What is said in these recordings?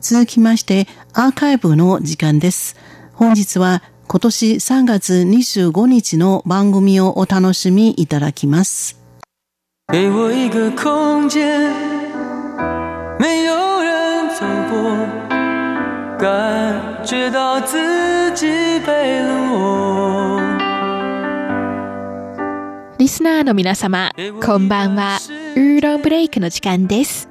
続きましてアーカイブの時間です。本日は今年3月25日の番組をお楽しみいただきます。给我一个空间，没有人走过，感觉到自己被冷落。リスナーの皆様、こんばんは。ウーロンブレイクの時間です。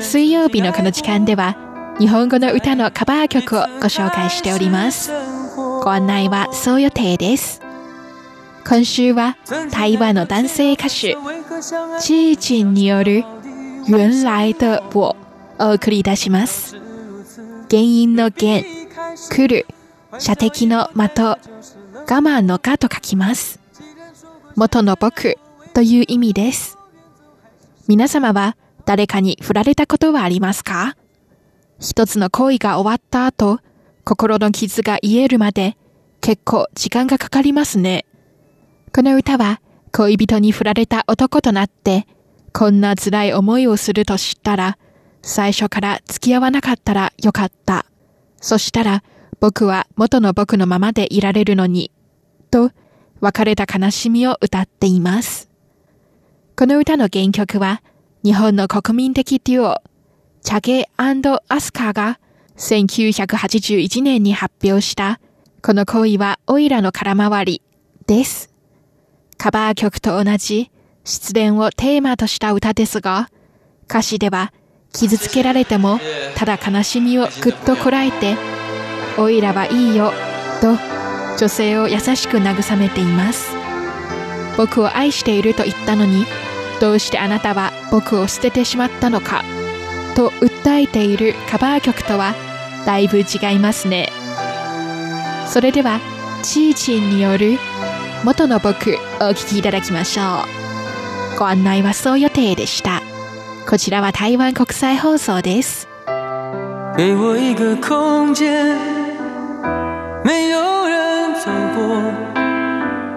水曜日のこの時間では、日本語の歌のカバー曲をご紹介しております。ご案内はそう予定です。今週は台湾の男性歌手、チーチンによる原来的我をお送りいたします。原因の原、来る、射的の的、我慢のかと書きます。元の僕という意味です。皆様は誰かに振られたことはありますか？一つの恋が終わった後、心の傷が癒えるまで結構時間がかかりますね。この歌は恋人に振られた男となって、こんな辛い思いをすると知ったら、最初から付き合わなかったらよかった。そしたら僕は元の僕のままでいられるのに、と別れた悲しみを歌っています。この歌の原曲は日本の国民的デュオチャゲアスカが1981年に発表したこの恋はオイラの空回りです。カバー曲と同じ失恋をテーマとした歌ですが、歌詞では傷つけられてもただ悲しみをぐっとこらえて、オイラはいいよと女性を優しく慰めています。僕を愛していると言ったのに、どうしてあなたは僕を捨ててしまったのか。と訴えているカバー曲とはだいぶ違いますね。それでは、チーチンによる元の僕お聴きいただきましょう。ご案内はそう予定でした。こちらは台湾国際放送です。给我一个空间，没有人走过，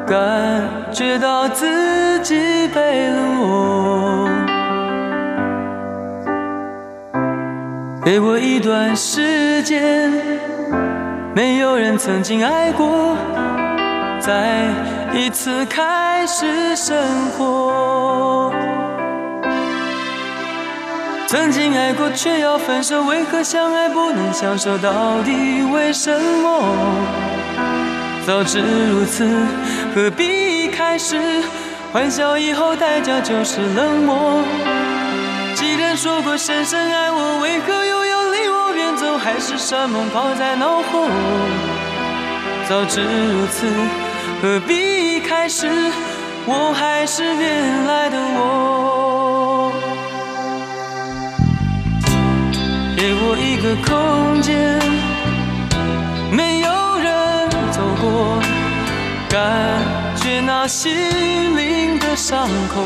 感觉到自己被冷落。给我一段时间，没有人曾经爱过，再一次开始生活。曾经爱过却要分手，为何相爱不能相守？到底为什么？早知如此，何必开始？欢笑以后代价就是冷漠。说过深深爱我，为何又要离我远走？海誓山盟抛在脑后。早知如此，何必一开始？我还是原来的我。给我一个空间，没有人走过，感觉那心灵的伤口。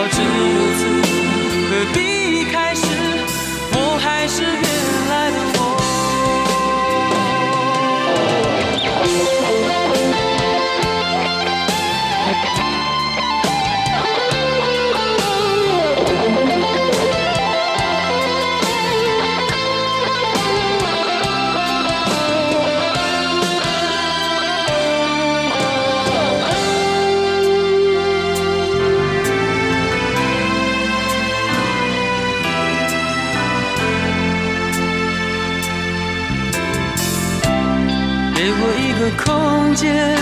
早知如此何必空间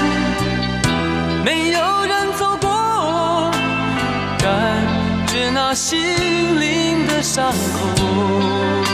没有人走过，感觉那心灵的伤口。